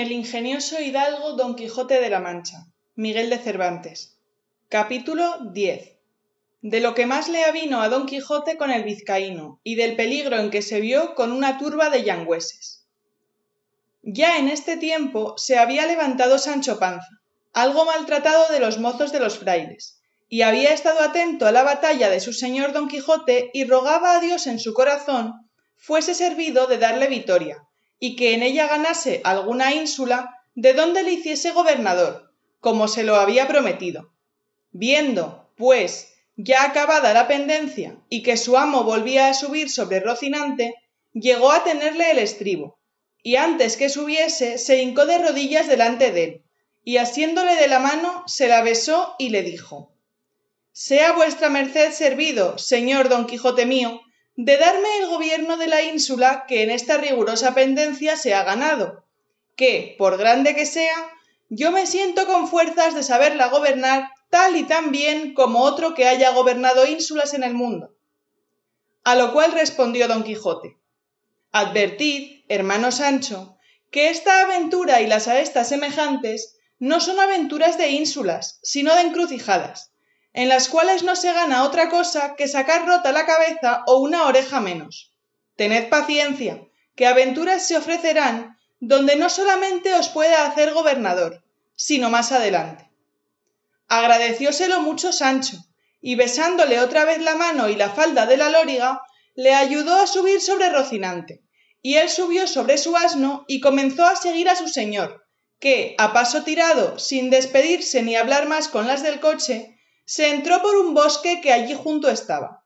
El ingenioso hidalgo Don Quijote de la Mancha, Miguel de Cervantes. Capítulo 10. De lo que más le avino a Don Quijote con el vizcaíno y del peligro en que se vio con una turba de yangüeses. Ya en este tiempo se había levantado Sancho Panza, algo maltratado de los mozos de los frailes, y había estado atento a la batalla de su señor Don Quijote y rogaba a Dios en su corazón fuese servido de darle victoria y que en ella ganase alguna ínsula de donde le hiciese gobernador, como se lo había prometido. Viendo, pues, ya acabada la pendencia y que su amo volvía a subir sobre Rocinante, llegó a tenerle el estribo, y antes que subiese se hincó de rodillas delante de él, y asiéndole de la mano se la besó y le dijo Sea vuestra merced servido, señor don Quijote mío, de darme el gobierno de la ínsula que en esta rigurosa pendencia se ha ganado, que, por grande que sea, yo me siento con fuerzas de saberla gobernar tal y tan bien como otro que haya gobernado ínsulas en el mundo. A lo cual respondió don Quijote Advertid, hermano Sancho, que esta aventura y las a estas semejantes no son aventuras de ínsulas, sino de encrucijadas en las cuales no se gana otra cosa que sacar rota la cabeza o una oreja menos. Tened paciencia, que aventuras se ofrecerán donde no solamente os pueda hacer gobernador, sino más adelante. Agradecióselo mucho Sancho, y besándole otra vez la mano y la falda de la lóriga, le ayudó a subir sobre Rocinante, y él subió sobre su asno y comenzó a seguir a su señor, que, a paso tirado, sin despedirse ni hablar más con las del coche, se entró por un bosque que allí junto estaba.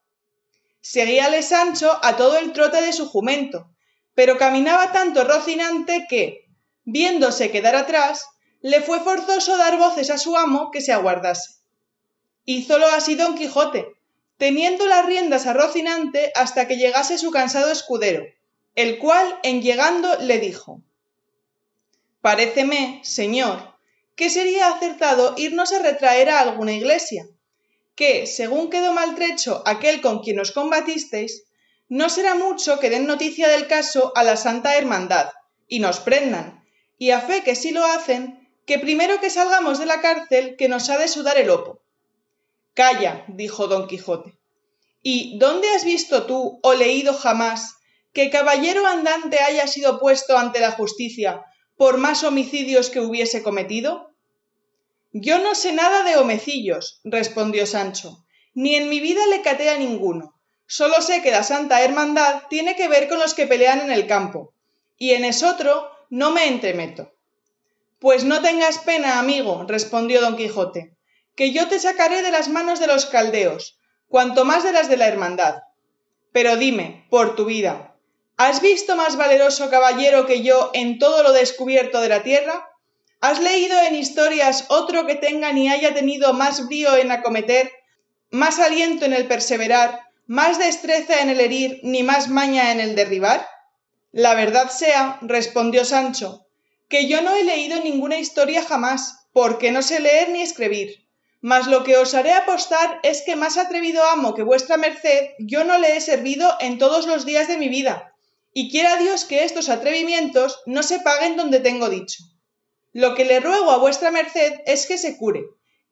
Seguíale Sancho a todo el trote de su jumento, pero caminaba tanto Rocinante que, viéndose quedar atrás, le fue forzoso dar voces a su amo que se aguardase. Hízolo así don Quijote, teniendo las riendas a Rocinante hasta que llegase su cansado escudero, el cual en llegando le dijo Paréceme, señor, que sería acertado irnos a retraer a alguna iglesia, que, según quedó maltrecho aquel con quien os combatisteis, no será mucho que den noticia del caso a la Santa Hermandad, y nos prendan, y a fe que si lo hacen, que primero que salgamos de la cárcel que nos ha de sudar el opo. Calla, dijo don Quijote. ¿Y dónde has visto tú o leído jamás que caballero andante haya sido puesto ante la justicia por más homicidios que hubiese cometido? Yo no sé nada de homecillos, respondió Sancho, ni en mi vida le caté a ninguno. Solo sé que la Santa Hermandad tiene que ver con los que pelean en el campo, y en esotro no me entremeto. Pues no tengas pena, amigo, respondió don Quijote, que yo te sacaré de las manos de los caldeos, cuanto más de las de la Hermandad. Pero dime, por tu vida, ¿has visto más valeroso caballero que yo en todo lo descubierto de la tierra? ¿Has leído en historias otro que tenga ni haya tenido más brío en acometer, más aliento en el perseverar, más destreza en el herir, ni más maña en el derribar? La verdad sea, respondió Sancho, que yo no he leído ninguna historia jamás, porque no sé leer ni escribir. Mas lo que os haré apostar es que más atrevido amo que vuestra merced yo no le he servido en todos los días de mi vida, y quiera Dios que estos atrevimientos no se paguen donde tengo dicho. Lo que le ruego a vuestra merced es que se cure,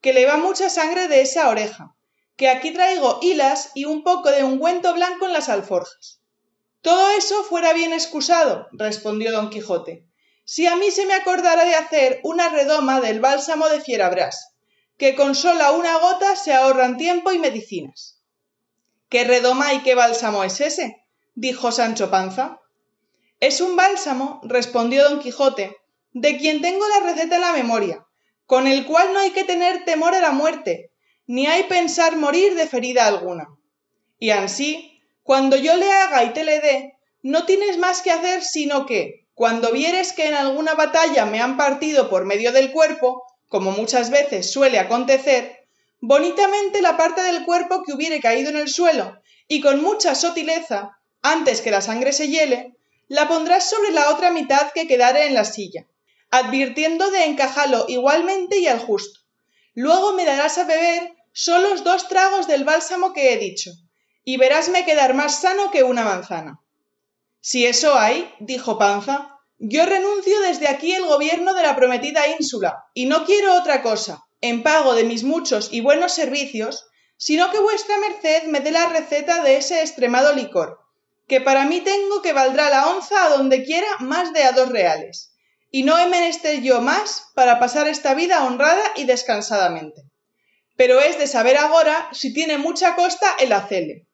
que le va mucha sangre de esa oreja, que aquí traigo hilas y un poco de ungüento blanco en las alforjas. Todo eso fuera bien excusado, respondió don Quijote, si a mí se me acordara de hacer una redoma del bálsamo de fierabras, que con sola una gota se ahorran tiempo y medicinas. ¿Qué redoma y qué bálsamo es ese? Dijo Sancho Panza. Es un bálsamo, respondió don Quijote, de quien tengo la receta en la memoria, con el cual no hay que tener temor a la muerte, ni hay pensar morir de ferida alguna. Y ansí, cuando yo le haga y te le dé, no tienes más que hacer sino que, cuando vieres que en alguna batalla me han partido por medio del cuerpo, como muchas veces suele acontecer, bonitamente la parte del cuerpo que hubiere caído en el suelo, y con mucha sotileza, antes que la sangre se hiele, la pondrás sobre la otra mitad que quedare en la silla, advirtiendo de encajarlo igualmente y al justo. Luego me darás a beber solos dos tragos del bálsamo que he dicho, y verásme quedar más sano que una manzana. Si eso hay, dijo Panza, yo renuncio desde aquí el gobierno de la prometida ínsula, y no quiero otra cosa, en pago de mis muchos y buenos servicios, sino que vuestra merced me dé la receta de ese extremado licor, que para mí tengo que valdrá la onza a donde quiera más de a dos reales, y no he menester yo más para pasar esta vida honrada y descansadamente. Pero es de saber agora si tiene mucha costa el hacele.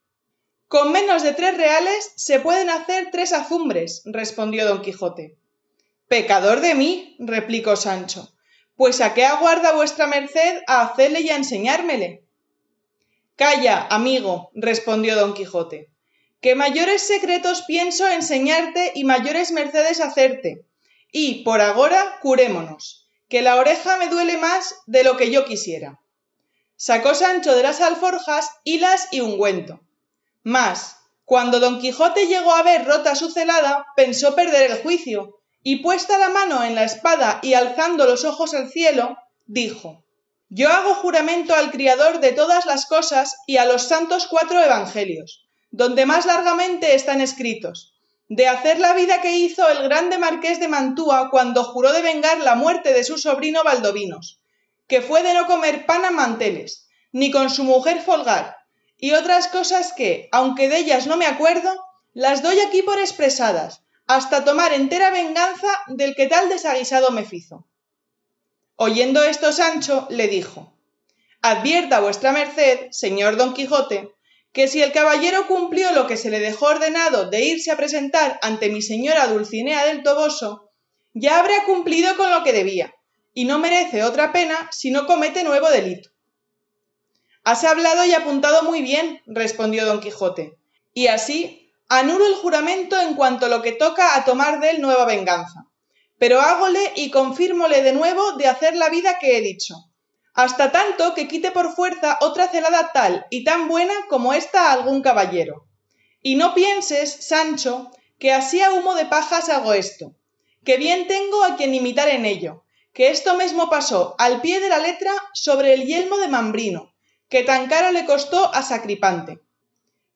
Con menos de tres reales se pueden hacer tres azumbres, respondió don Quijote. Pecador de mí, replicó Sancho, pues a qué aguarda vuestra merced a hacerle y a enseñármele. Calla, amigo, respondió don Quijote, que mayores secretos pienso enseñarte y mayores mercedes hacerte, y por agora curémonos, que la oreja me duele más de lo que yo quisiera. Sacó Sancho de las alforjas hilas y ungüento. Mas, cuando don Quijote llegó a ver rota su celada, pensó perder el juicio, y puesta la mano en la espada y alzando los ojos al cielo, dijo Yo hago juramento al Criador de todas las cosas y a los santos cuatro evangelios, donde más largamente están escritos, de hacer la vida que hizo el grande marqués de Mantua cuando juró de vengar la muerte de su sobrino Valdovinos, que fue de no comer pan a manteles, ni con su mujer folgar, y otras cosas que, aunque de ellas no me acuerdo, las doy aquí por expresadas, hasta tomar entera venganza del que tal desaguisado me fizo. Oyendo esto Sancho le dijo Advierta vuestra merced, señor don Quijote, que si el caballero cumplió lo que se le dejó ordenado de irse a presentar ante mi señora Dulcinea del Toboso, ya habrá cumplido con lo que debía, y no merece otra pena si no comete nuevo delito. Has hablado y apuntado muy bien, respondió don Quijote, y así anulo el juramento en cuanto a lo que toca a tomar de él nueva venganza. Pero hágole y confírmole de nuevo de hacer la vida que he dicho, hasta tanto que quite por fuerza otra celada tal y tan buena como esta a algún caballero. Y no pienses, Sancho, que así a humo de pajas hago esto, que bien tengo a quien imitar en ello, que esto mismo pasó al pie de la letra sobre el yelmo de Mambrino, que tan caro le costó a Sacripante.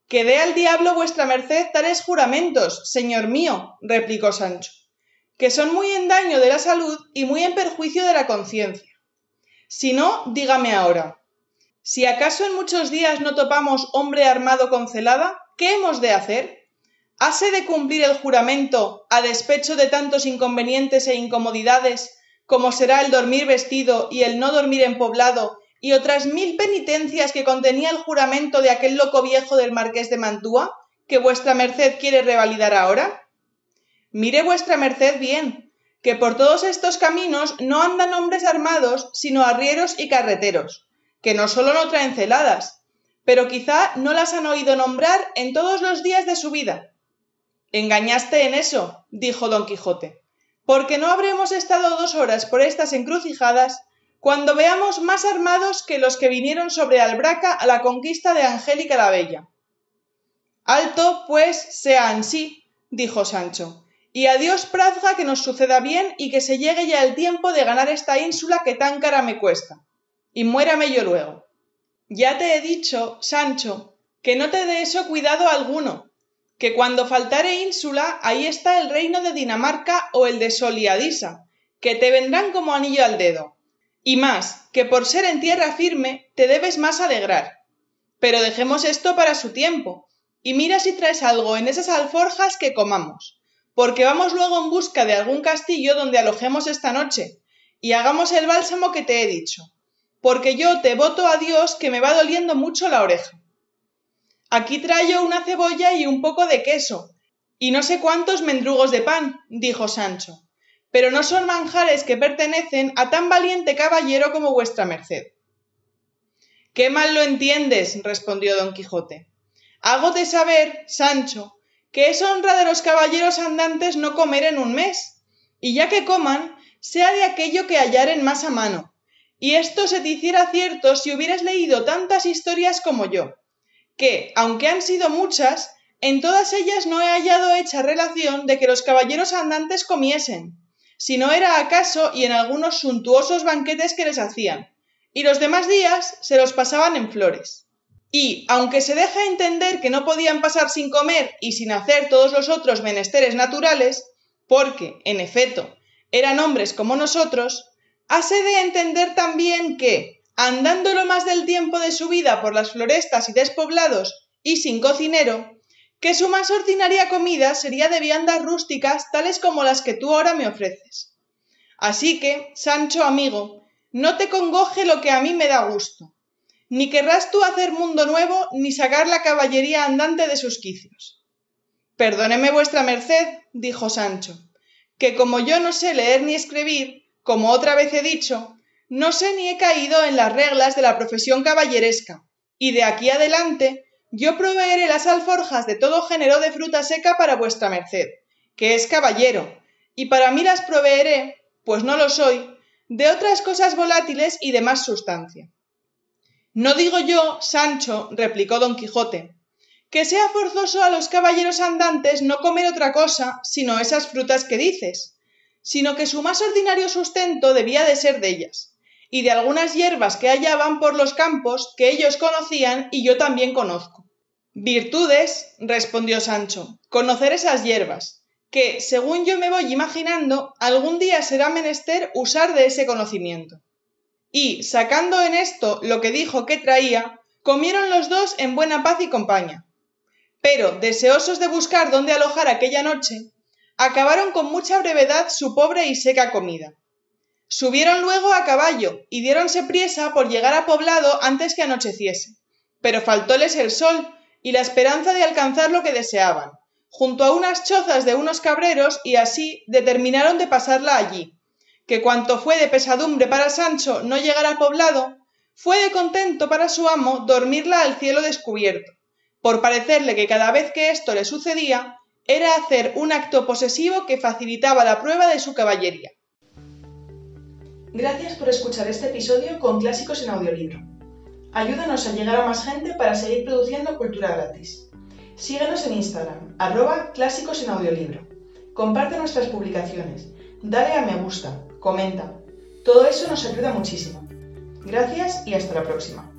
Que dé al diablo vuestra merced tales juramentos, señor mío, replicó Sancho, que son muy en daño de la salud y muy en perjuicio de la conciencia. Si no, dígame ahora, si acaso en muchos días no topamos hombre armado con celada, ¿qué hemos de hacer? ¿Hase de cumplir el juramento a despecho de tantos inconvenientes e incomodidades como será el dormir vestido y el no dormir en poblado y otras mil penitencias que contenía el juramento de aquel loco viejo del marqués de Mantua, que vuestra merced quiere revalidar ahora? Mire vuestra merced bien, que por todos estos caminos no andan hombres armados, sino arrieros y carreteros, que no solo no traen celadas, pero quizá no las han oído nombrar en todos los días de su vida. Engañaste en eso, dijo don Quijote, porque no habremos estado dos horas por estas encrucijadas cuando veamos más armados que los que vinieron sobre Albraca a la conquista de Angélica la Bella. Alto, pues, sea ansí, dijo Sancho, y a Dios prazga que nos suceda bien y que se llegue ya el tiempo de ganar esta ínsula que tan cara me cuesta, y muérame yo luego. Ya te he dicho, Sancho, que no te dé eso cuidado alguno, que cuando faltare ínsula, ahí está el reino de Dinamarca o el de Soliadisa, que te vendrán como anillo al dedo y más, que por ser en tierra firme te debes más alegrar. Pero dejemos esto para su tiempo, y mira si traes algo en esas alforjas que comamos, porque vamos luego en busca de algún castillo donde alojemos esta noche, y hagamos el bálsamo que te he dicho, porque yo te voto a Dios que me va doliendo mucho la oreja. Aquí traigo una cebolla y un poco de queso, y no sé cuántos mendrugos de pan, dijo Sancho pero no son manjares que pertenecen a tan valiente caballero como vuestra merced. Qué mal lo entiendes, respondió don Quijote. Hágote saber, Sancho, que es honra de los caballeros andantes no comer en un mes, y ya que coman, sea de aquello que hallaren más a mano. Y esto se te hiciera cierto si hubieras leído tantas historias como yo, que, aunque han sido muchas, en todas ellas no he hallado hecha relación de que los caballeros andantes comiesen, si no era acaso y en algunos suntuosos banquetes que les hacían, y los demás días se los pasaban en flores. Y, aunque se deja entender que no podían pasar sin comer y sin hacer todos los otros menesteres naturales, porque, en efecto, eran hombres como nosotros, hace de entender también que, andando lo más del tiempo de su vida por las florestas y despoblados y sin cocinero, que su más ordinaria comida sería de viandas rústicas tales como las que tú ahora me ofreces. Así que, Sancho amigo, no te congoje lo que a mí me da gusto, ni querrás tú hacer mundo nuevo ni sacar la caballería andante de sus quicios. Perdóneme vuestra merced, dijo Sancho, que como yo no sé leer ni escribir, como otra vez he dicho, no sé ni he caído en las reglas de la profesión caballeresca, y de aquí adelante yo proveeré las alforjas de todo género de fruta seca para vuestra merced, que es caballero, y para mí las proveeré, pues no lo soy, de otras cosas volátiles y de más sustancia. No digo yo, Sancho, replicó don Quijote, que sea forzoso a los caballeros andantes no comer otra cosa sino esas frutas que dices, sino que su más ordinario sustento debía de ser de ellas, y de algunas hierbas que hallaban por los campos que ellos conocían y yo también conozco. Virtudes, respondió Sancho, conocer esas hierbas, que, según yo me voy imaginando, algún día será menester usar de ese conocimiento. Y, sacando en esto lo que dijo que traía, comieron los dos en buena paz y compañía. Pero, deseosos de buscar dónde alojar aquella noche, acabaron con mucha brevedad su pobre y seca comida. Subieron luego a caballo y diéronse priesa por llegar a poblado antes que anocheciese, pero faltóles el sol y la esperanza de alcanzar lo que deseaban, junto a unas chozas de unos cabreros y así determinaron de pasarla allí, que cuanto fue de pesadumbre para Sancho no llegar al poblado, fue de contento para su amo dormirla al cielo descubierto, por parecerle que cada vez que esto le sucedía era hacer un acto posesivo que facilitaba la prueba de su caballería. Gracias por escuchar este episodio con Clásicos en Audiolibro. Ayúdanos a llegar a más gente para seguir produciendo cultura gratis. Síguenos en Instagram, arroba Clásicos en Audiolibro. Comparte nuestras publicaciones, dale a me gusta, comenta. Todo eso nos ayuda muchísimo. Gracias y hasta la próxima.